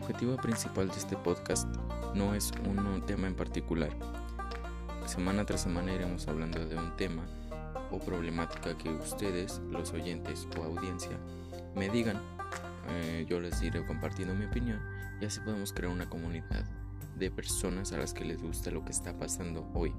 objetivo principal de este podcast no es un tema en particular. Semana tras semana iremos hablando de un tema o problemática que ustedes, los oyentes o audiencia, me digan. Eh, yo les iré compartiendo mi opinión y así podemos crear una comunidad de personas a las que les gusta lo que está pasando hoy.